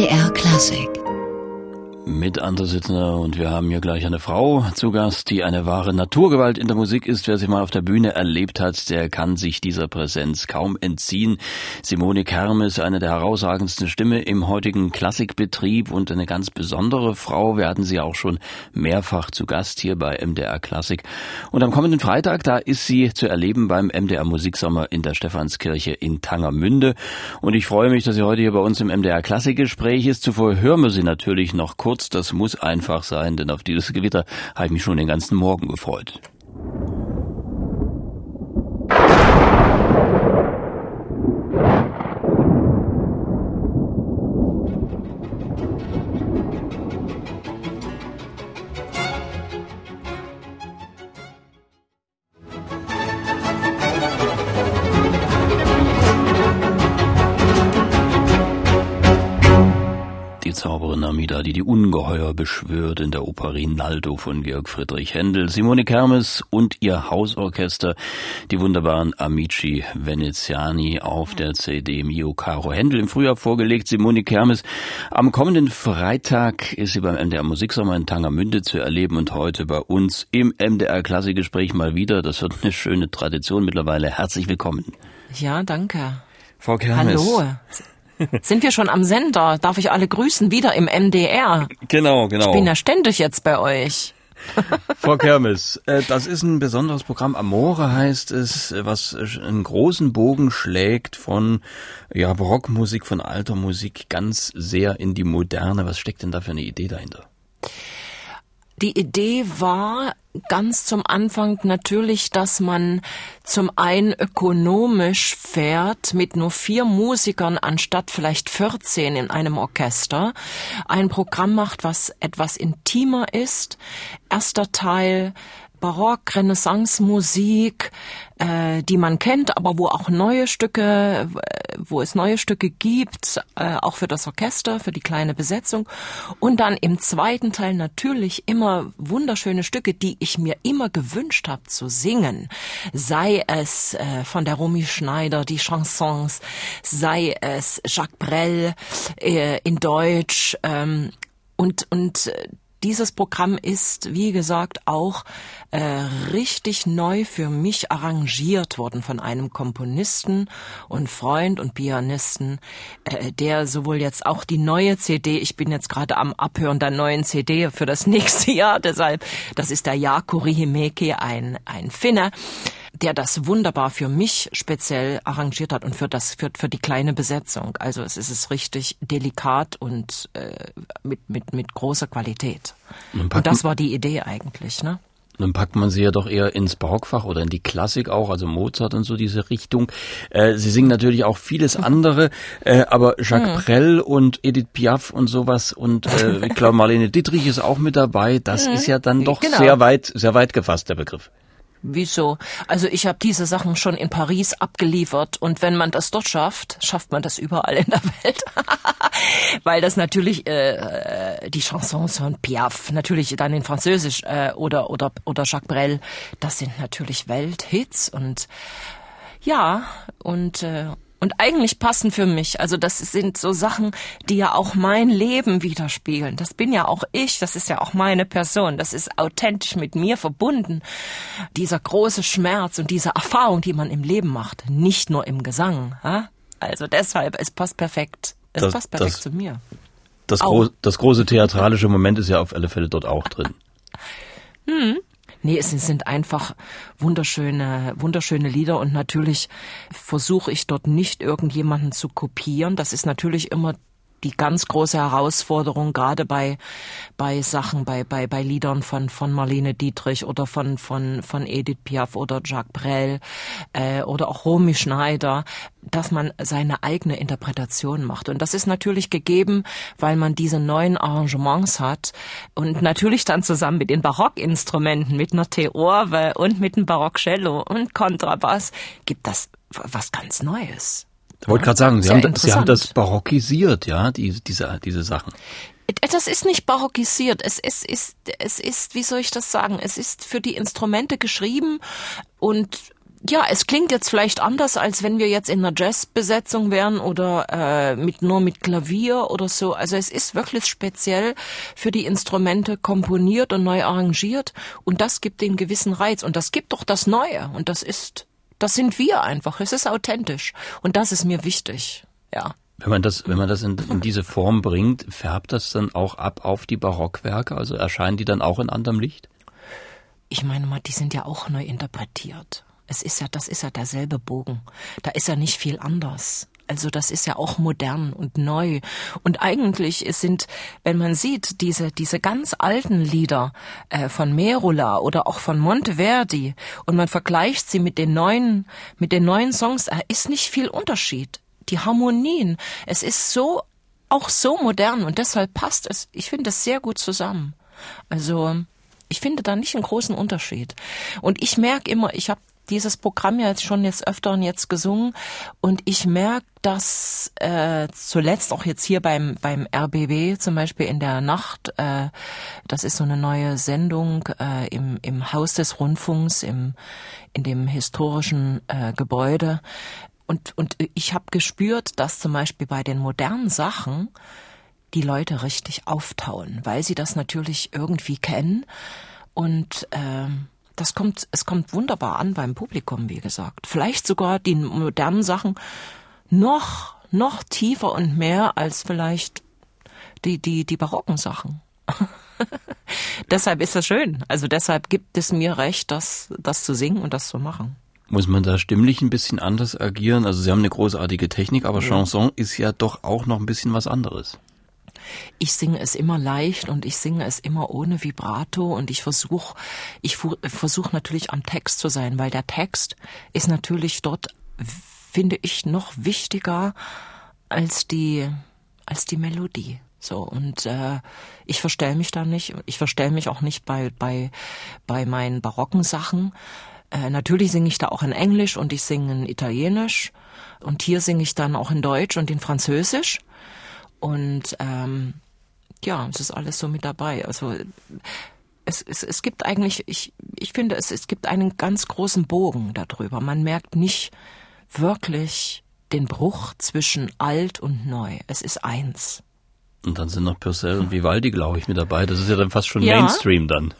MDR Klassik mit Anders Sitzner und wir haben hier gleich eine Frau zu Gast, die eine wahre Naturgewalt in der Musik ist. Wer sie mal auf der Bühne erlebt hat, der kann sich dieser Präsenz kaum entziehen. Simone Kermes, eine der herausragendsten Stimme im heutigen Klassikbetrieb und eine ganz besondere Frau. Wir hatten sie auch schon mehrfach zu Gast hier bei MDR Klassik. Und am kommenden Freitag, da ist sie zu erleben beim MDR Musiksommer in der Stephanskirche in Tangermünde. Und ich freue mich, dass sie heute hier bei uns im MDR Klassikgespräch ist. Zuvor hören wir sie natürlich noch kurz kurz, das muss einfach sein, denn auf dieses Gewitter habe ich mich schon den ganzen Morgen gefreut. Zauberin Amida, die die Ungeheuer beschwört in der Oper Rinaldo von Georg Friedrich Händel, Simone Kermes und ihr Hausorchester, die wunderbaren Amici Veneziani auf der CD Mio Caro Händel im Frühjahr vorgelegt. Simone Kermes, am kommenden Freitag ist sie beim MDR Musiksommer in Tangermünde zu erleben und heute bei uns im MDR Klassikgespräch mal wieder. Das wird eine schöne Tradition mittlerweile. Herzlich willkommen. Ja, danke. Frau Kermes. Hallo. Sind wir schon am Sender? Darf ich alle grüßen? Wieder im MDR. Genau, genau. Ich bin ja ständig jetzt bei euch. Frau Kermes, äh, das ist ein besonderes Programm. Amore heißt es, was einen großen Bogen schlägt von ja, Barockmusik, von alter Musik ganz sehr in die Moderne. Was steckt denn da für eine Idee dahinter? Die Idee war ganz zum Anfang natürlich, dass man zum einen ökonomisch fährt mit nur vier Musikern anstatt vielleicht 14 in einem Orchester, ein Programm macht, was etwas intimer ist. Erster Teil Barock, Renaissance-Musik, äh, die man kennt, aber wo auch neue Stücke, wo es neue Stücke gibt, äh, auch für das Orchester, für die kleine Besetzung. Und dann im zweiten Teil natürlich immer wunderschöne Stücke, die ich mir immer gewünscht habe zu singen. Sei es äh, von der Romy Schneider, die Chansons, sei es Jacques Brel äh, in Deutsch. Ähm, und, und äh, dieses Programm ist, wie gesagt, auch äh, richtig neu für mich arrangiert worden von einem Komponisten und Freund und Pianisten, äh, der sowohl jetzt auch die neue CD, ich bin jetzt gerade am Abhören der neuen CD für das nächste Jahr, deshalb, das ist der Jakuri Himeki, ein, ein Finne, der das wunderbar für mich speziell arrangiert hat und für das für, für die kleine Besetzung. Also es ist es richtig delikat und äh, mit mit mit großer Qualität. Und, das war die Idee eigentlich, ne? Dann packt man sie ja doch eher ins Barockfach oder in die Klassik auch, also Mozart und so diese Richtung. Äh, sie singen natürlich auch vieles andere, äh, aber Jacques mhm. Brel und Edith Piaf und sowas und äh, ich glaube Marlene Dietrich ist auch mit dabei. Das mhm. ist ja dann doch genau. sehr weit, sehr weit gefasst der Begriff. Wieso? Also ich habe diese Sachen schon in Paris abgeliefert und wenn man das dort schafft, schafft man das überall in der Welt. Weil das natürlich äh, äh, die Chansons von Piaf, natürlich dann in Französisch äh, oder oder oder Jacques Brel, das sind natürlich Welthits und ja und äh, und eigentlich passen für mich. Also das sind so Sachen, die ja auch mein Leben widerspiegeln. Das bin ja auch ich, das ist ja auch meine Person, das ist authentisch mit mir verbunden. Dieser große Schmerz und diese Erfahrung, die man im Leben macht, nicht nur im Gesang. Ja? Also deshalb, es passt perfekt. Es das, passt perfekt das, zu mir. Das, gro das große theatralische Moment ist ja auf alle Fälle dort auch drin. Hm. Nee, es sind einfach wunderschöne, wunderschöne Lieder und natürlich versuche ich dort nicht irgendjemanden zu kopieren. Das ist natürlich immer die ganz große Herausforderung, gerade bei, bei Sachen, bei, bei, bei Liedern von, von Marlene Dietrich oder von, von, von Edith Piaf oder Jacques Brel äh, oder auch Romy Schneider, dass man seine eigene Interpretation macht. Und das ist natürlich gegeben, weil man diese neuen Arrangements hat und natürlich dann zusammen mit den Barockinstrumenten, mit einer Theorbe und mit dem Barockcello und Kontrabass gibt das was ganz Neues. Ich wollte gerade sagen, Sie haben, Sie haben das barockisiert, ja, die, diese, diese Sachen. Das ist nicht barockisiert. Es ist, ist, es ist, wie soll ich das sagen? Es ist für die Instrumente geschrieben und ja, es klingt jetzt vielleicht anders, als wenn wir jetzt in einer Jazzbesetzung wären oder äh, mit nur mit Klavier oder so. Also es ist wirklich speziell für die Instrumente komponiert und neu arrangiert und das gibt den gewissen Reiz und das gibt doch das Neue und das ist, das sind wir einfach. Es ist authentisch und das ist mir wichtig. Ja. Wenn man das, wenn man das in, in diese Form bringt, färbt das dann auch ab auf die Barockwerke? Also erscheinen die dann auch in anderem Licht? Ich meine mal, die sind ja auch neu interpretiert. Es ist ja, das ist ja derselbe Bogen. Da ist ja nicht viel anders. Also das ist ja auch modern und neu. Und eigentlich sind, wenn man sieht, diese, diese ganz alten Lieder äh, von Merula oder auch von Monteverdi und man vergleicht sie mit den neuen, mit den neuen Songs, da ist nicht viel Unterschied. Die Harmonien, es ist so, auch so modern und deshalb passt es, ich finde es sehr gut zusammen. Also, ich finde da nicht einen großen Unterschied. Und ich merke immer, ich habe dieses Programm ja jetzt schon jetzt öfter und jetzt gesungen. Und ich merke, dass äh, zuletzt auch jetzt hier beim beim RBB zum Beispiel in der Nacht, äh, das ist so eine neue Sendung äh, im im Haus des Rundfunks im in dem historischen äh, Gebäude. Und und ich habe gespürt, dass zum Beispiel bei den modernen Sachen die Leute richtig auftauen, weil sie das natürlich irgendwie kennen. Und äh, das kommt, es kommt wunderbar an beim Publikum, wie gesagt. Vielleicht sogar die modernen Sachen noch, noch tiefer und mehr als vielleicht die, die, die barocken Sachen. deshalb ist das schön. Also deshalb gibt es mir recht, das, das zu singen und das zu machen. Muss man da stimmlich ein bisschen anders agieren? Also Sie haben eine großartige Technik, aber ja. Chanson ist ja doch auch noch ein bisschen was anderes. Ich singe es immer leicht und ich singe es immer ohne Vibrato und ich versuche, ich versuche natürlich am Text zu sein, weil der Text ist natürlich dort, finde ich, noch wichtiger als die, als die Melodie. So und äh, ich verstell mich da nicht. Ich verstell mich auch nicht bei bei bei meinen barocken Sachen. Äh, natürlich singe ich da auch in Englisch und ich singe in Italienisch und hier singe ich dann auch in Deutsch und in Französisch. Und ähm, ja, es ist alles so mit dabei. Also es, es, es gibt eigentlich, ich, ich finde, es, es gibt einen ganz großen Bogen darüber. Man merkt nicht wirklich den Bruch zwischen alt und neu. Es ist eins. Und dann sind noch Purcell und Vivaldi, glaube ich, mit dabei. Das ist ja dann fast schon ja. Mainstream dann.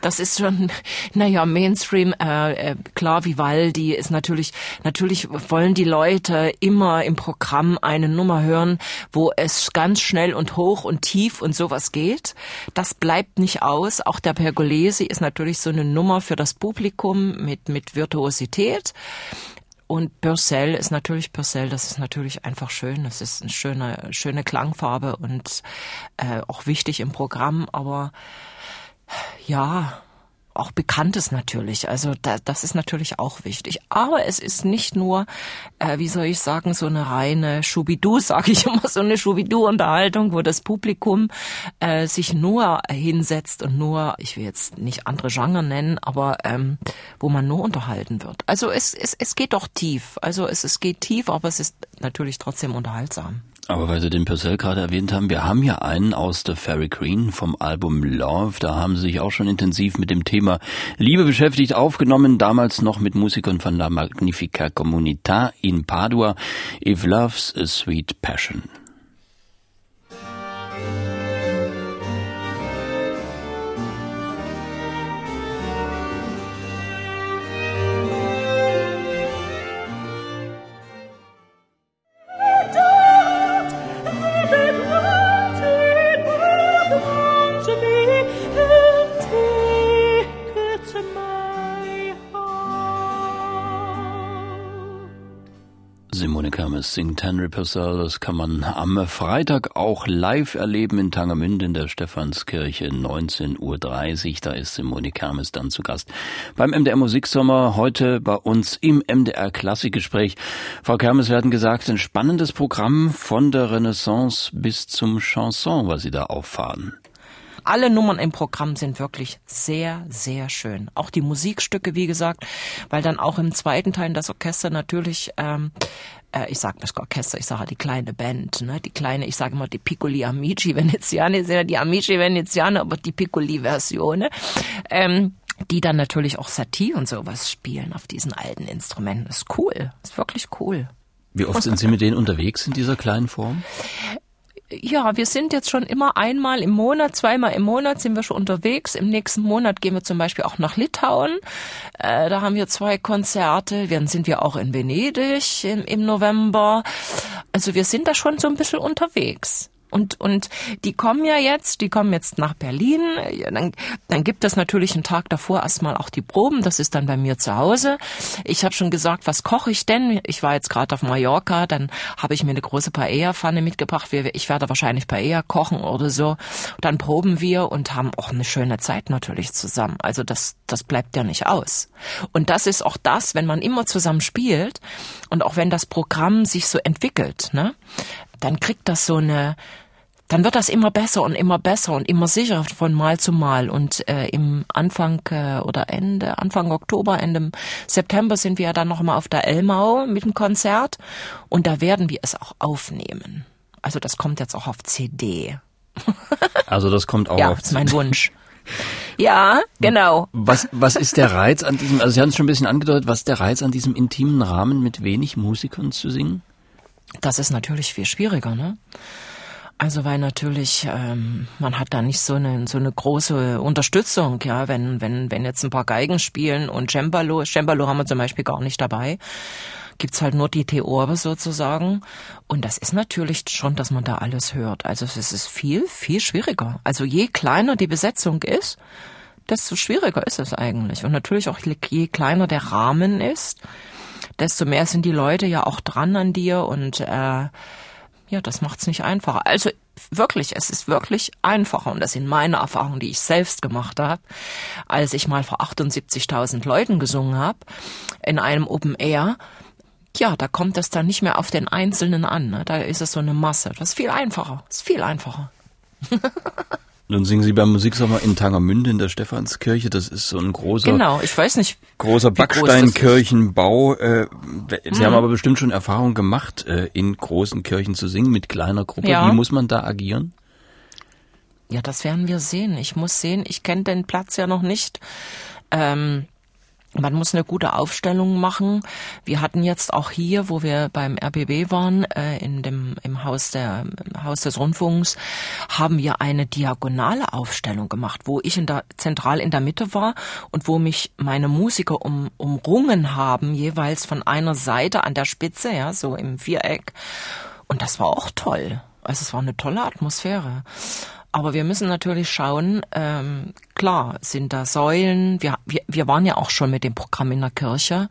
Das ist schon, naja, Mainstream, äh, äh, klar, Vivaldi ist natürlich, natürlich wollen die Leute immer im Programm eine Nummer hören, wo es ganz schnell und hoch und tief und sowas geht. Das bleibt nicht aus. Auch der Pergolesi ist natürlich so eine Nummer für das Publikum mit, mit Virtuosität. Und Purcell ist natürlich Purcell, das ist natürlich einfach schön. Das ist eine schöne, schöne Klangfarbe und äh, auch wichtig im Programm, aber ja, auch Bekanntes natürlich. Also da, das ist natürlich auch wichtig. Aber es ist nicht nur, äh, wie soll ich sagen, so eine reine Schubidu, sage ich immer, so eine Schubidu-Unterhaltung, wo das Publikum äh, sich nur hinsetzt und nur, ich will jetzt nicht andere Genre nennen, aber ähm, wo man nur unterhalten wird. Also es, es, es geht doch tief. Also es, es geht tief, aber es ist natürlich trotzdem unterhaltsam. Aber weil Sie den Purcell gerade erwähnt haben, wir haben ja einen aus der Fairy Green vom Album Love. Da haben Sie sich auch schon intensiv mit dem Thema Liebe beschäftigt, aufgenommen, damals noch mit Musikern von La Magnifica Comunità in Padua. If Love's a Sweet Passion. Singt Henry Purcell. Das kann man am Freitag auch live erleben in Tangermünde in der Stephanskirche 19.30 Uhr. Da ist Simone Kermes dann zu Gast. Beim MDR Musiksommer heute bei uns im MDR Klassikgespräch. Frau Kermes, wir hatten gesagt, ein spannendes Programm von der Renaissance bis zum Chanson, was Sie da auffahren alle Nummern im Programm sind wirklich sehr, sehr schön. Auch die Musikstücke, wie gesagt, weil dann auch im zweiten Teil das Orchester natürlich ähm, äh, ich sage das Orchester, ich sage die kleine Band, ne, die kleine, ich sage immer die Piccoli Amici Veneziane, sind ja die Amici Veneziane, aber die Piccoli Version. Ähm, die dann natürlich auch Satie und sowas spielen auf diesen alten Instrumenten. Das ist cool, das ist wirklich cool. Wie oft sind Sie mit denen unterwegs in dieser kleinen Form? Ja, wir sind jetzt schon immer einmal im Monat, zweimal im Monat sind wir schon unterwegs. Im nächsten Monat gehen wir zum Beispiel auch nach Litauen. Äh, da haben wir zwei Konzerte. Dann sind wir auch in Venedig im, im November. Also wir sind da schon so ein bisschen unterwegs. Und, und die kommen ja jetzt, die kommen jetzt nach Berlin. Dann, dann gibt es natürlich einen Tag davor erstmal auch die Proben. Das ist dann bei mir zu Hause. Ich habe schon gesagt, was koche ich denn? Ich war jetzt gerade auf Mallorca, dann habe ich mir eine große Paella-Pfanne mitgebracht. Ich werde wahrscheinlich Paella kochen oder so. Dann proben wir und haben auch eine schöne Zeit natürlich zusammen. Also das, das bleibt ja nicht aus. Und das ist auch das, wenn man immer zusammen spielt und auch wenn das Programm sich so entwickelt, ne? Dann kriegt das so eine, dann wird das immer besser und immer besser und immer sicherer von Mal zu Mal. Und äh, im Anfang äh, oder Ende, Anfang Oktober, Ende September sind wir ja dann nochmal auf der Elmau mit dem Konzert und da werden wir es auch aufnehmen. Also das kommt jetzt auch auf CD. Also das kommt auch ja, auf das ist mein Wunsch. Ja, genau. Was, was ist der Reiz an diesem, also Sie haben es schon ein bisschen angedeutet, was ist der Reiz an diesem intimen Rahmen mit wenig Musikern zu singen? Das ist natürlich viel schwieriger, ne? Also weil natürlich ähm, man hat da nicht so eine so eine große Unterstützung, ja, wenn wenn wenn jetzt ein paar Geigen spielen und Cembalo, Cembalo haben wir zum Beispiel gar nicht dabei, gibt's halt nur die Theore sozusagen und das ist natürlich schon, dass man da alles hört. Also es ist viel viel schwieriger. Also je kleiner die Besetzung ist, desto schwieriger ist es eigentlich und natürlich auch je kleiner der Rahmen ist, desto mehr sind die Leute ja auch dran an dir und äh, ja, das macht's nicht einfacher. Also wirklich, es ist wirklich einfacher und das sind meine Erfahrungen, die ich selbst gemacht habe, als ich mal vor 78.000 Leuten gesungen habe in einem Open Air. Ja, da kommt es dann nicht mehr auf den Einzelnen an. Ne? Da ist es so eine Masse. Das ist viel einfacher. Das ist viel einfacher. Nun singen Sie beim Musiksommer in Tangermünde in der Stephanskirche. Das ist so ein großer, genau, ich weiß nicht, großer Backsteinkirchenbau. Äh, Sie hm. haben aber bestimmt schon Erfahrung gemacht, äh, in großen Kirchen zu singen mit kleiner Gruppe. Ja. Wie muss man da agieren? Ja, das werden wir sehen. Ich muss sehen, ich kenne den Platz ja noch nicht. Ähm, man muss eine gute Aufstellung machen. Wir hatten jetzt auch hier, wo wir beim RBB waren, äh, in dem im Haus der im Haus des Rundfunks, haben wir eine diagonale Aufstellung gemacht, wo ich in der zentral in der Mitte war und wo mich meine Musiker um, umrungen haben, jeweils von einer Seite an der Spitze, ja, so im Viereck. Und das war auch toll. Also es war eine tolle Atmosphäre. Aber wir müssen natürlich schauen, ähm, klar, sind da Säulen. Wir, wir, wir waren ja auch schon mit dem Programm in der Kirche.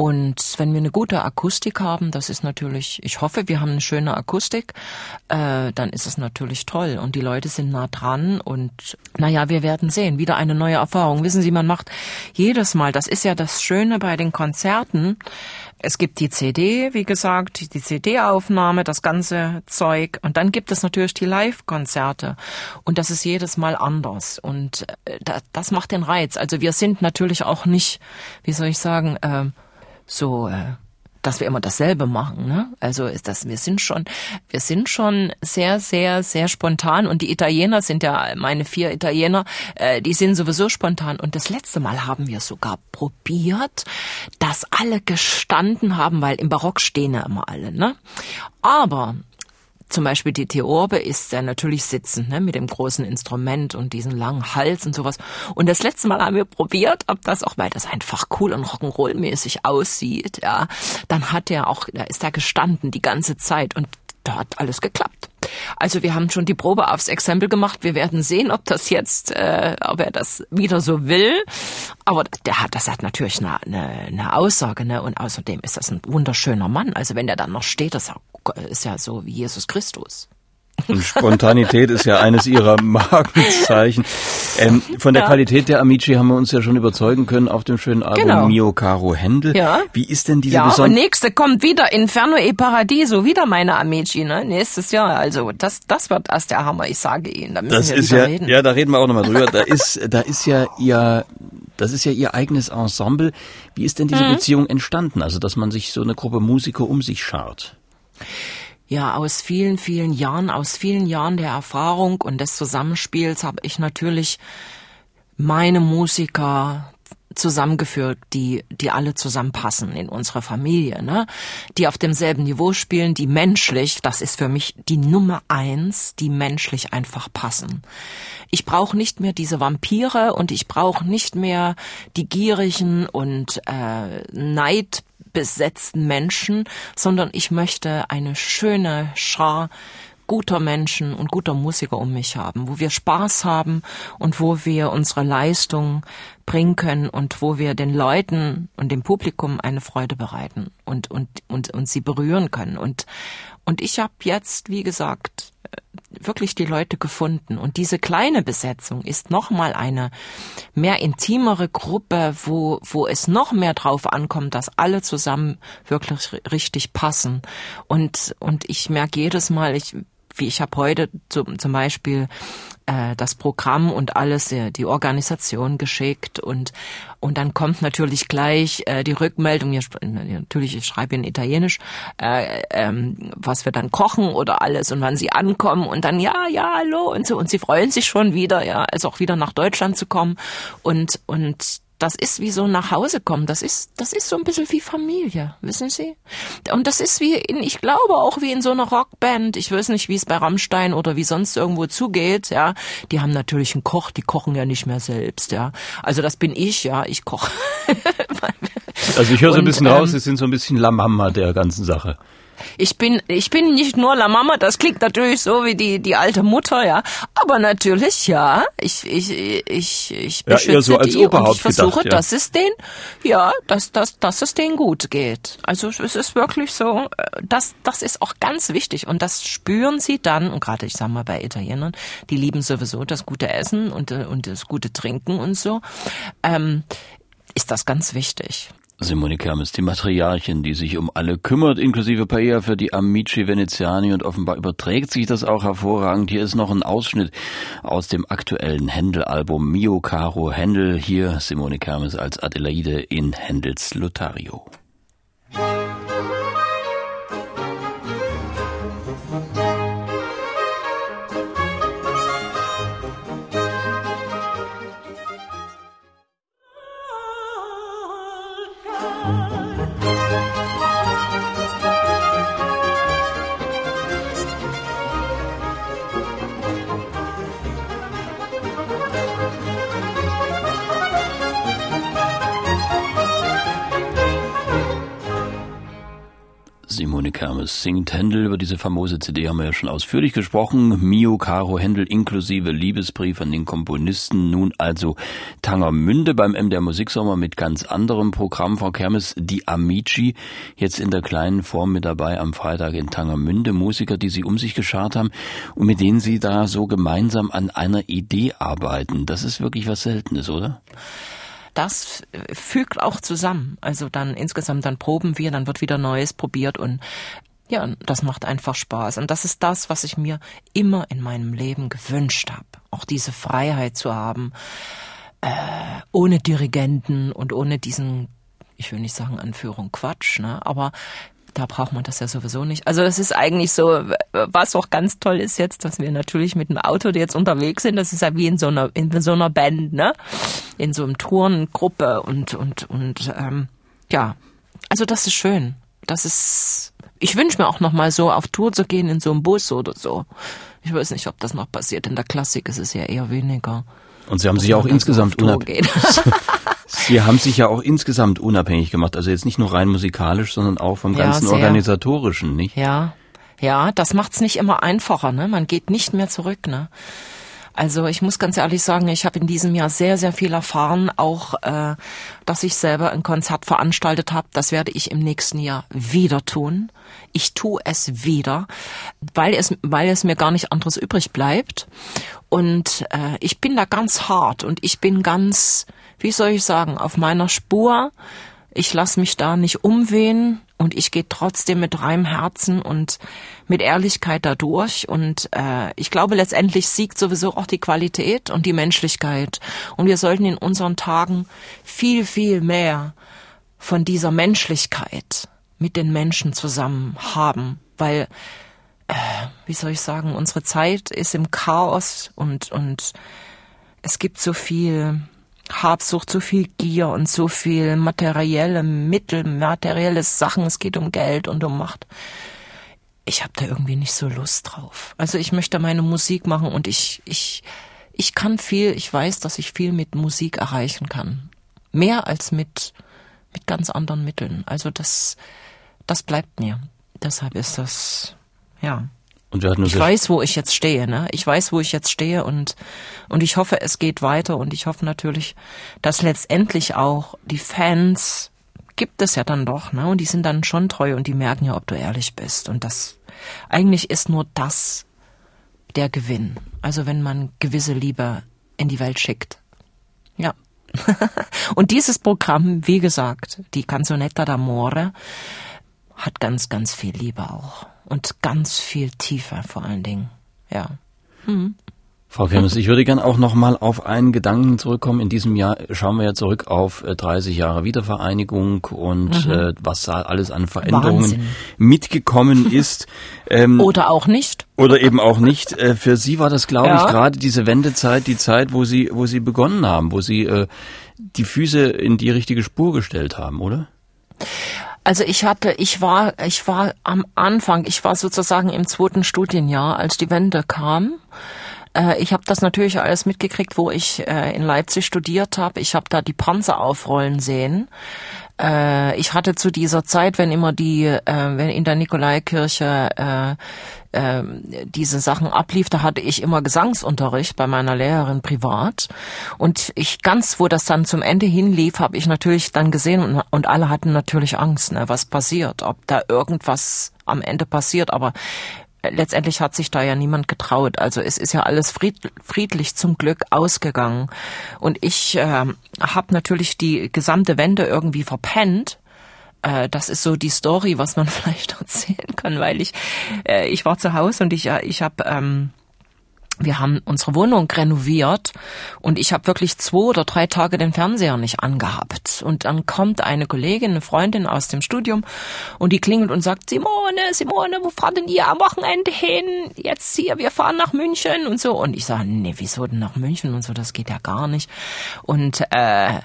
Und wenn wir eine gute Akustik haben, das ist natürlich, ich hoffe, wir haben eine schöne Akustik, äh, dann ist es natürlich toll. Und die Leute sind nah dran und naja, wir werden sehen. Wieder eine neue Erfahrung. Wissen Sie, man macht jedes Mal, das ist ja das Schöne bei den Konzerten, es gibt die CD, wie gesagt, die CD-Aufnahme, das ganze Zeug. Und dann gibt es natürlich die Live-Konzerte. Und das ist jedes Mal anders. Und äh, das macht den Reiz. Also wir sind natürlich auch nicht, wie soll ich sagen, äh, so äh, dass wir immer dasselbe machen. Ne? Also ist das, wir sind schon, wir sind schon sehr, sehr, sehr spontan und die Italiener sind ja meine vier Italiener, äh, die sind sowieso spontan. Und das letzte Mal haben wir sogar probiert, dass alle gestanden haben, weil im Barock stehen ja immer alle. Ne? Aber zum Beispiel die Theorbe ist ja natürlich sitzend, ne, mit dem großen Instrument und diesen langen Hals und sowas. Und das letzte Mal haben wir probiert, ob das auch, weil das einfach cool und Rock'n'Roll-mäßig aussieht, ja. Dann hat er auch, da ist er gestanden die ganze Zeit und da hat alles geklappt. Also wir haben schon die Probe aufs Exempel gemacht. Wir werden sehen, ob das jetzt, äh, ob er das wieder so will. Aber der hat, das hat natürlich eine, eine, eine Aussage, ne? Und außerdem ist das ein wunderschöner Mann. Also wenn der dann noch steht, das ist ja so wie Jesus Christus. Und Spontanität ist ja eines ihrer Markenzeichen. Ähm, von der ja. Qualität der Amici haben wir uns ja schon überzeugen können auf dem schönen Album genau. Mio Caro Händel. Ja. Wie ist denn diese Ja, und nächste kommt wieder Inferno e Paradiso, wieder meine Amici, ne? Nächstes Jahr. Also das, das wird erst der Hammer, ich sage Ihnen. Da müssen das wir ist ja, reden. Ja, da reden wir auch nochmal drüber. Da ist, da ist ja ihr, das ist ja ihr eigenes Ensemble. Wie ist denn diese mhm. Beziehung entstanden? Also, dass man sich so eine Gruppe Musiker um sich schart? Ja, aus vielen, vielen Jahren, aus vielen Jahren der Erfahrung und des Zusammenspiels habe ich natürlich meine Musiker zusammengeführt, die, die alle zusammenpassen in unserer Familie, ne? Die auf demselben Niveau spielen, die menschlich, das ist für mich die Nummer eins, die menschlich einfach passen. Ich brauche nicht mehr diese Vampire und ich brauche nicht mehr die gierigen und äh, neidbesetzten Menschen, sondern ich möchte eine schöne Schar guter Menschen und guter Musiker um mich haben, wo wir Spaß haben und wo wir unsere Leistung bringen können und wo wir den Leuten und dem Publikum eine Freude bereiten und und und und sie berühren können. Und und ich habe jetzt, wie gesagt, wirklich die Leute gefunden. Und diese kleine Besetzung ist noch mal eine mehr intimere Gruppe, wo wo es noch mehr drauf ankommt, dass alle zusammen wirklich richtig passen. Und und ich merke jedes Mal, ich wie ich habe heute zum, zum Beispiel äh, das Programm und alles, äh, die Organisation geschickt und und dann kommt natürlich gleich äh, die Rückmeldung, natürlich, ich schreibe in Italienisch, äh, ähm, was wir dann kochen oder alles und wann sie ankommen und dann ja, ja, hallo und so. Und sie freuen sich schon wieder, ja, also auch wieder nach Deutschland zu kommen und und das ist wie so nach Hause kommen. Das ist, das ist so ein bisschen wie Familie, wissen Sie? Und das ist wie in, ich glaube auch wie in so einer Rockband. Ich weiß nicht, wie es bei Rammstein oder wie sonst irgendwo zugeht, ja. Die haben natürlich einen Koch, die kochen ja nicht mehr selbst, ja. Also das bin ich, ja. Ich koche. also ich höre so ein bisschen ähm, raus, Sie sind so ein bisschen La Mama der ganzen Sache. Ich bin, ich bin nicht nur La Mama, das klingt natürlich so wie die, die alte Mutter, ja. Aber natürlich, ja, ich, ich, ich, ich beschütze ja, so als die und ich versuche, gedacht, ja. dass es denen, ja, dass, dass, dass es denen gut geht. Also es ist wirklich so, das, das ist auch ganz wichtig und das spüren sie dann, und gerade ich sag mal bei Italienern, die lieben sowieso das gute Essen und, und das gute Trinken und so, ähm, ist das ganz wichtig. Simone Kermes, die Matriarchin, die sich um alle kümmert, inklusive Paella für die Amici Veneziani und offenbar überträgt sich das auch hervorragend. Hier ist noch ein Ausschnitt aus dem aktuellen Händel-Album Mio Caro Händel. Hier Simone Kermes als Adelaide in Händels Lothario. Kermes singt Händel. Über diese famose CD haben wir ja schon ausführlich gesprochen. Mio Caro Händel inklusive Liebesbrief an den Komponisten. Nun also Tangermünde beim MDR Musiksommer mit ganz anderem Programm. Frau Kermes, die Amici, jetzt in der kleinen Form mit dabei am Freitag in Tangermünde. Musiker, die Sie um sich geschart haben und mit denen Sie da so gemeinsam an einer Idee arbeiten. Das ist wirklich was Seltenes, oder? das fügt auch zusammen. Also dann insgesamt dann proben wir, dann wird wieder Neues probiert und ja, das macht einfach Spaß. Und das ist das, was ich mir immer in meinem Leben gewünscht habe. Auch diese Freiheit zu haben, äh, ohne Dirigenten und ohne diesen, ich will nicht sagen Anführung Quatsch, ne? aber da braucht man das ja sowieso nicht. Also das ist eigentlich so, was auch ganz toll ist jetzt, dass wir natürlich mit dem Auto jetzt unterwegs sind. Das ist ja wie in so einer in so einer Band, ne? In so einem Tourengruppe und und und ähm, ja, also das ist schön. Das ist. Ich wünsche mir auch noch mal so auf Tour zu gehen in so einem Bus oder so. Ich weiß nicht, ob das noch passiert. In der Klassik ist es ja eher weniger. Und Sie haben sich ja auch insgesamt unabhängig. Sie haben sich ja auch insgesamt unabhängig gemacht, also jetzt nicht nur rein musikalisch, sondern auch vom ganzen ja, organisatorischen, nicht? Ja, ja, das macht's nicht immer einfacher, ne? Man geht nicht mehr zurück, ne? Also ich muss ganz ehrlich sagen, ich habe in diesem Jahr sehr, sehr viel erfahren, auch äh, dass ich selber ein Konzert veranstaltet habe. Das werde ich im nächsten Jahr wieder tun. Ich tue es wieder, weil es, weil es mir gar nicht anderes übrig bleibt. Und äh, ich bin da ganz hart und ich bin ganz, wie soll ich sagen, auf meiner Spur. Ich lasse mich da nicht umwehen und ich gehe trotzdem mit reinem Herzen und mit Ehrlichkeit da durch. Und äh, ich glaube, letztendlich siegt sowieso auch die Qualität und die Menschlichkeit. Und wir sollten in unseren Tagen viel, viel mehr von dieser Menschlichkeit mit den Menschen zusammen haben, weil äh, wie soll ich sagen, unsere Zeit ist im Chaos und und es gibt so viel Habsucht, so viel Gier und so viel materielle Mittel, materielle Sachen. Es geht um Geld und um Macht. Ich habe da irgendwie nicht so Lust drauf. Also ich möchte meine Musik machen und ich, ich, ich kann viel, ich weiß, dass ich viel mit Musik erreichen kann. Mehr als mit, mit ganz anderen Mitteln. Also das, das bleibt mir. Deshalb ist das, ja. Und wir hatten ich weiß, wo ich jetzt stehe, ne? Ich weiß, wo ich jetzt stehe und, und ich hoffe, es geht weiter und ich hoffe natürlich, dass letztendlich auch die Fans gibt es ja dann doch, ne? Und die sind dann schon treu und die merken ja, ob du ehrlich bist. Und das, eigentlich ist nur das der Gewinn. Also wenn man gewisse Liebe in die Welt schickt. Ja. und dieses Programm, wie gesagt, die Canzonetta d'Amore, hat ganz, ganz viel Liebe auch und ganz viel tiefer vor allen Dingen. Ja. Hm. Frau Kemmes, ich würde gern auch noch mal auf einen Gedanken zurückkommen. In diesem Jahr schauen wir ja zurück auf 30 äh, Jahre Wiedervereinigung und mhm. äh, was da alles an Veränderungen Wahnsinn. mitgekommen ist. Ähm, oder auch nicht. Oder eben auch nicht. Äh, für Sie war das, glaube ja. ich, gerade diese Wendezeit, die Zeit, wo Sie, wo Sie begonnen haben, wo Sie äh, die Füße in die richtige Spur gestellt haben, oder? Also ich hatte, ich war, ich war am Anfang, ich war sozusagen im zweiten Studienjahr, als die Wende kam. Äh, ich habe das natürlich alles mitgekriegt, wo ich äh, in Leipzig studiert habe. Ich habe da die Panzer aufrollen sehen. Äh, ich hatte zu dieser Zeit, wenn immer die, wenn in der Nikolaikirche äh, diese Sachen ablief, da hatte ich immer Gesangsunterricht bei meiner Lehrerin privat. Und ich ganz, wo das dann zum Ende hinlief, habe ich natürlich dann gesehen und, und alle hatten natürlich Angst, ne, was passiert, ob da irgendwas am Ende passiert. Aber letztendlich hat sich da ja niemand getraut. Also es ist ja alles friedlich zum Glück ausgegangen. Und ich äh, habe natürlich die gesamte Wende irgendwie verpennt. Äh, das ist so die Story, was man vielleicht erzählen kann, weil ich äh, ich war zu Hause und ich äh, ich habe ähm, wir haben unsere Wohnung renoviert und ich habe wirklich zwei oder drei Tage den Fernseher nicht angehabt. Und dann kommt eine Kollegin, eine Freundin aus dem Studium und die klingelt und sagt, Simone, Simone, wo fahrt denn ihr am Wochenende hin? Jetzt hier, wir fahren nach München und so. Und ich sage, nee, wieso denn nach München und so, das geht ja gar nicht. Und äh,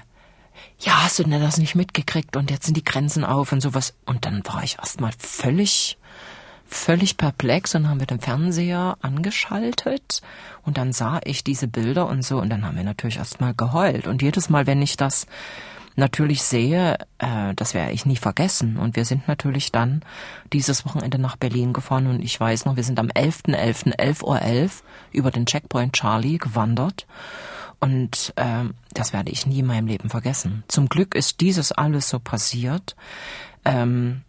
ja, hast du denn das nicht mitgekriegt? Und jetzt sind die Grenzen auf und sowas. Und dann war ich erstmal völlig völlig perplex und haben wir den Fernseher angeschaltet und dann sah ich diese Bilder und so und dann haben wir natürlich erstmal geheult und jedes Mal, wenn ich das natürlich sehe, äh, das werde ich nie vergessen und wir sind natürlich dann dieses Wochenende nach Berlin gefahren und ich weiß noch, wir sind am 11.11. 11.11 Uhr .11 über den Checkpoint Charlie gewandert und äh, das werde ich nie in meinem Leben vergessen. Zum Glück ist dieses alles so passiert. Ähm,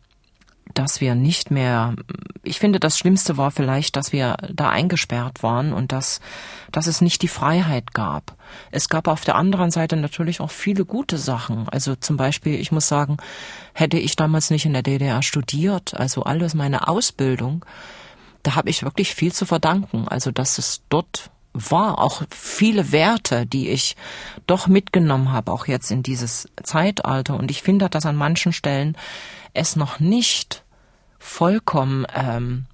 dass wir nicht mehr, ich finde, das Schlimmste war vielleicht, dass wir da eingesperrt waren und dass, dass es nicht die Freiheit gab. Es gab auf der anderen Seite natürlich auch viele gute Sachen. Also zum Beispiel, ich muss sagen, hätte ich damals nicht in der DDR studiert, also alles meine Ausbildung, da habe ich wirklich viel zu verdanken. Also, dass es dort war, auch viele Werte, die ich doch mitgenommen habe, auch jetzt in dieses Zeitalter. Und ich finde, dass an manchen Stellen es noch nicht vollkommen, ähm,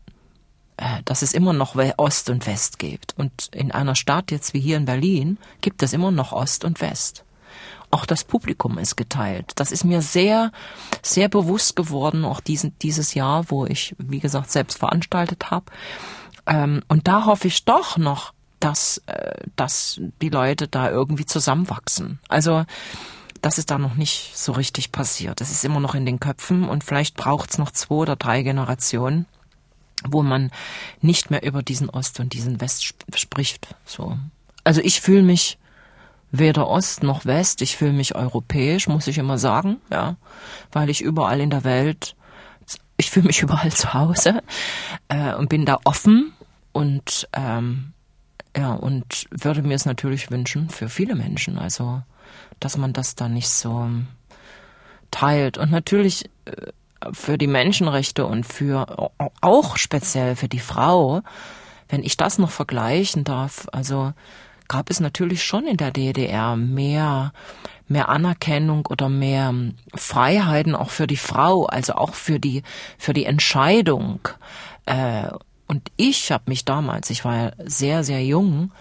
äh, dass es immer noch Ost und West gibt. Und in einer Stadt jetzt wie hier in Berlin gibt es immer noch Ost und West. Auch das Publikum ist geteilt. Das ist mir sehr, sehr bewusst geworden, auch diesen, dieses Jahr, wo ich, wie gesagt, selbst veranstaltet habe. Ähm, und da hoffe ich doch noch, dass, äh, dass die Leute da irgendwie zusammenwachsen. Also das ist da noch nicht so richtig passiert. Es ist immer noch in den Köpfen und vielleicht braucht es noch zwei oder drei Generationen, wo man nicht mehr über diesen Ost und diesen West sp spricht. So. Also ich fühle mich weder Ost noch West. Ich fühle mich europäisch, muss ich immer sagen, ja, weil ich überall in der Welt, ich fühle mich überall zu Hause äh, und bin da offen und ähm, ja und würde mir es natürlich wünschen für viele Menschen. Also dass man das da nicht so teilt. Und natürlich äh, für die Menschenrechte und für auch speziell für die Frau, wenn ich das noch vergleichen darf, also gab es natürlich schon in der DDR mehr mehr Anerkennung oder mehr Freiheiten auch für die Frau, also auch für die für die Entscheidung. Äh, Und ich habe mich damals, ich war ja sehr, sehr jung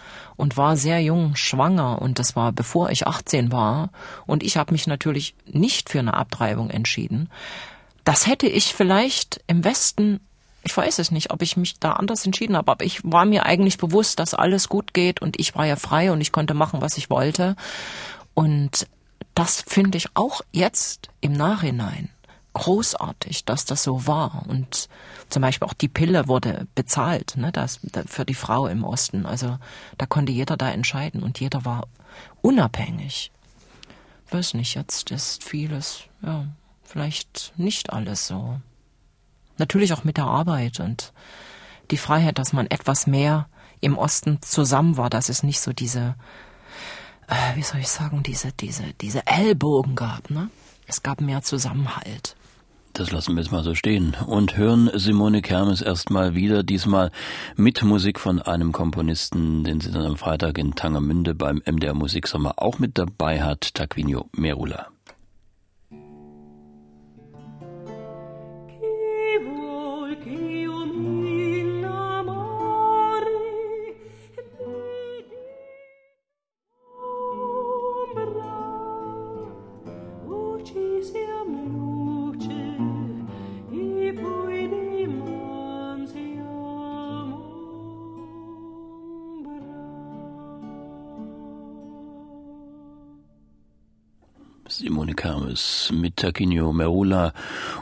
und war sehr jung schwanger und das war bevor ich 18 war und ich habe mich natürlich nicht für eine Abtreibung entschieden. Das hätte ich vielleicht im Westen, ich weiß es nicht, ob ich mich da anders entschieden habe, aber ich war mir eigentlich bewusst, dass alles gut geht und ich war ja frei und ich konnte machen, was ich wollte. Und das finde ich auch jetzt im Nachhinein großartig, dass das so war. Und zum Beispiel auch die Pille wurde bezahlt, ne, das, für die Frau im Osten. Also da konnte jeder da entscheiden und jeder war unabhängig. Weiß nicht, jetzt ist vieles, ja, vielleicht nicht alles so. Natürlich auch mit der Arbeit und die Freiheit, dass man etwas mehr im Osten zusammen war, dass es nicht so diese, äh, wie soll ich sagen, diese, diese, diese Ellbogen gab, ne? Es gab mehr Zusammenhalt. Das lassen wir jetzt mal so stehen und hören Simone Kermes erstmal wieder, diesmal mit Musik von einem Komponisten, den sie dann am Freitag in Tangermünde beim MDR Musiksommer auch mit dabei hat, Taquinho Merula. Taquinho Merula.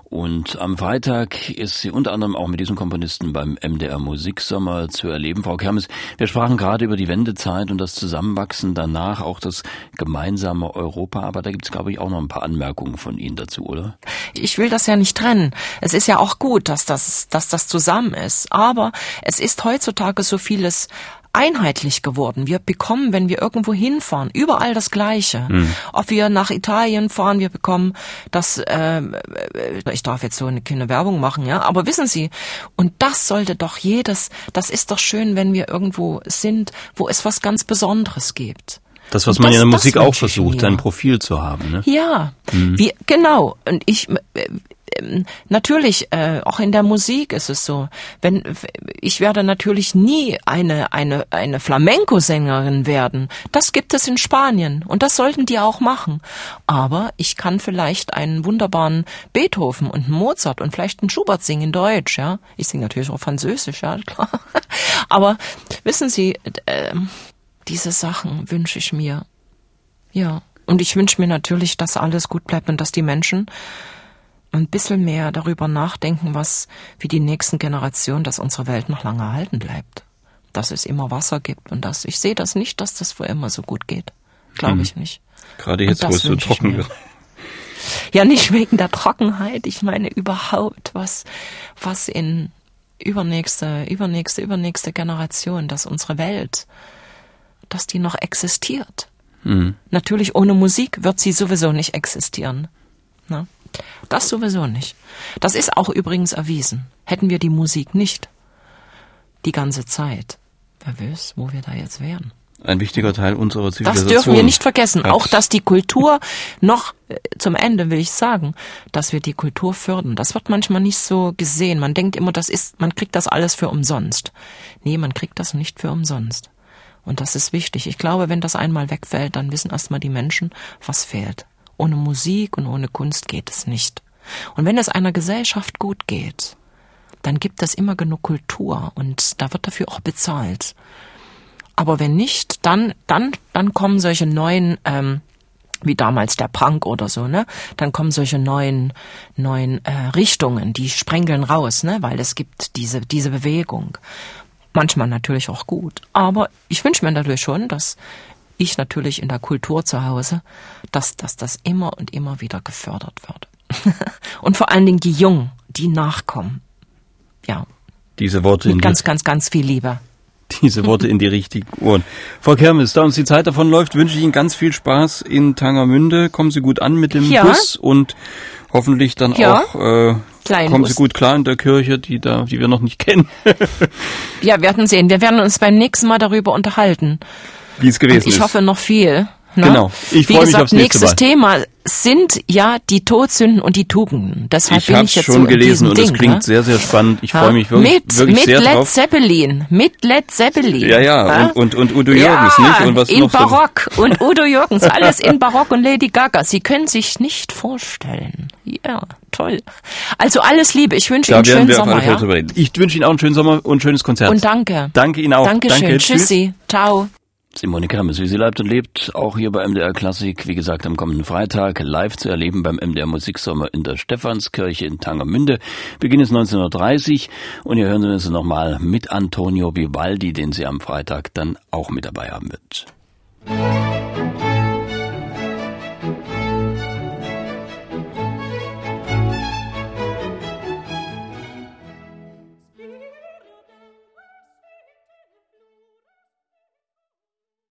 Und am Freitag ist sie unter anderem auch mit diesem Komponisten beim MDR Musiksommer zu erleben. Frau Kermes, wir sprachen gerade über die Wendezeit und das Zusammenwachsen danach, auch das gemeinsame Europa. Aber da gibt es, glaube ich, auch noch ein paar Anmerkungen von Ihnen dazu, oder? Ich will das ja nicht trennen. Es ist ja auch gut, dass das, dass das zusammen ist. Aber es ist heutzutage so vieles einheitlich geworden. Wir bekommen, wenn wir irgendwo hinfahren, überall das Gleiche. Mhm. Ob wir nach Italien fahren, wir bekommen das, äh, ich darf jetzt so eine, keine Werbung machen, ja, aber wissen Sie, und das sollte doch jedes, das ist doch schön, wenn wir irgendwo sind, wo es was ganz Besonderes gibt. Das, was man das, in der Musik auch versucht, ein Profil zu haben. Ne? Ja, mhm. wie, genau. Und ich, ähm, natürlich äh, auch in der Musik ist es so. Wenn ich werde natürlich nie eine eine eine Flamenco-Sängerin werden. Das gibt es in Spanien und das sollten die auch machen. Aber ich kann vielleicht einen wunderbaren Beethoven und Mozart und vielleicht einen Schubert singen in Deutsch. Ja, ich singe natürlich auch Französisch, ja klar. Aber wissen Sie, äh, diese Sachen wünsche ich mir. Ja. Und ich wünsche mir natürlich, dass alles gut bleibt und dass die Menschen ein bisschen mehr darüber nachdenken, was wie die nächsten Generationen, dass unsere Welt noch lange erhalten bleibt. Dass es immer Wasser gibt und dass ich sehe das nicht, dass das für immer so gut geht. Glaube hm. ich nicht. Gerade jetzt, wo es so trocken wird. Ja, nicht wegen der Trockenheit. Ich meine überhaupt, was, was in übernächste, übernächste, übernächste Generation, dass unsere Welt, dass die noch existiert. Mhm. Natürlich ohne Musik wird sie sowieso nicht existieren. Ne? Das sowieso nicht. Das ist auch übrigens erwiesen. Hätten wir die Musik nicht, die ganze Zeit, wer weiß, wo wir da jetzt wären. Ein wichtiger Teil unserer Zivilisation. Das dürfen wir nicht vergessen. Auch, dass die Kultur noch, äh, zum Ende will ich sagen, dass wir die Kultur fördern. Das wird manchmal nicht so gesehen. Man denkt immer, das ist, man kriegt das alles für umsonst. Nee, man kriegt das nicht für umsonst. Und das ist wichtig. Ich glaube, wenn das einmal wegfällt, dann wissen erstmal die Menschen, was fehlt. Ohne Musik und ohne Kunst geht es nicht. Und wenn es einer Gesellschaft gut geht, dann gibt es immer genug Kultur und da wird dafür auch bezahlt. Aber wenn nicht, dann, dann, dann kommen solche neuen, ähm, wie damals der Punk oder so, ne? Dann kommen solche neuen, neuen äh, Richtungen, die sprengeln raus, ne? Weil es gibt diese, diese Bewegung. Manchmal natürlich auch gut. Aber ich wünsche mir natürlich schon, dass ich natürlich in der Kultur zu Hause, dass, dass das immer und immer wieder gefördert wird. und vor allen Dingen die Jungen, die nachkommen. Ja. Diese Worte Mit ganz, ganz, ganz viel Liebe. Diese Worte in die richtigen Ohren. Frau Kermes, da uns die Zeit davon läuft, wünsche ich Ihnen ganz viel Spaß in Tangermünde. Kommen Sie gut an mit dem ja. Bus und hoffentlich dann ja. auch äh, kommen Sie gut klar in der Kirche, die da, die wir noch nicht kennen. ja, wir werden sehen. Wir werden uns beim nächsten Mal darüber unterhalten wie es gewesen ich ist. Ich hoffe noch viel. Ne? Genau. Ich freue mich aufs nächste nächstes Mal. Thema sind ja die Todsünden und die Tugenden. Deshalb Ich bin ich jetzt schon so gelesen und es klingt ne? sehr, sehr spannend. Ich freue mich wirklich, mit, wirklich mit sehr Led drauf. Zeppelin, mit Led Zeppelin. Ja, ja, Ja? und, und, und Udo ja, Jürgens, nicht? Und was in noch so- Barock und Udo Jürgens, alles in Barock und Lady Gaga. Sie können sich nicht vorstellen. Ja, toll. Also alles Liebe. Ich wünsche Da Ihnen einen schönen Sommer. Ja? Ich wünsche Ihnen auch einen schönen Sommer und ein schönes Konzert. Und danke. Danke Ihnen auch. Dankeschön. Danke. Tschüss. Tschüssi. Ciao. Simone Kermes, wie sie leibt und lebt, auch hier bei MDR Klassik, wie gesagt, am kommenden Freitag live zu erleben beim MDR Musiksommer in der Stephanskirche in Tangermünde. Beginn ist 19.30 und ihr hören Sie es nochmal mit Antonio Vivaldi, den sie am Freitag dann auch mit dabei haben wird.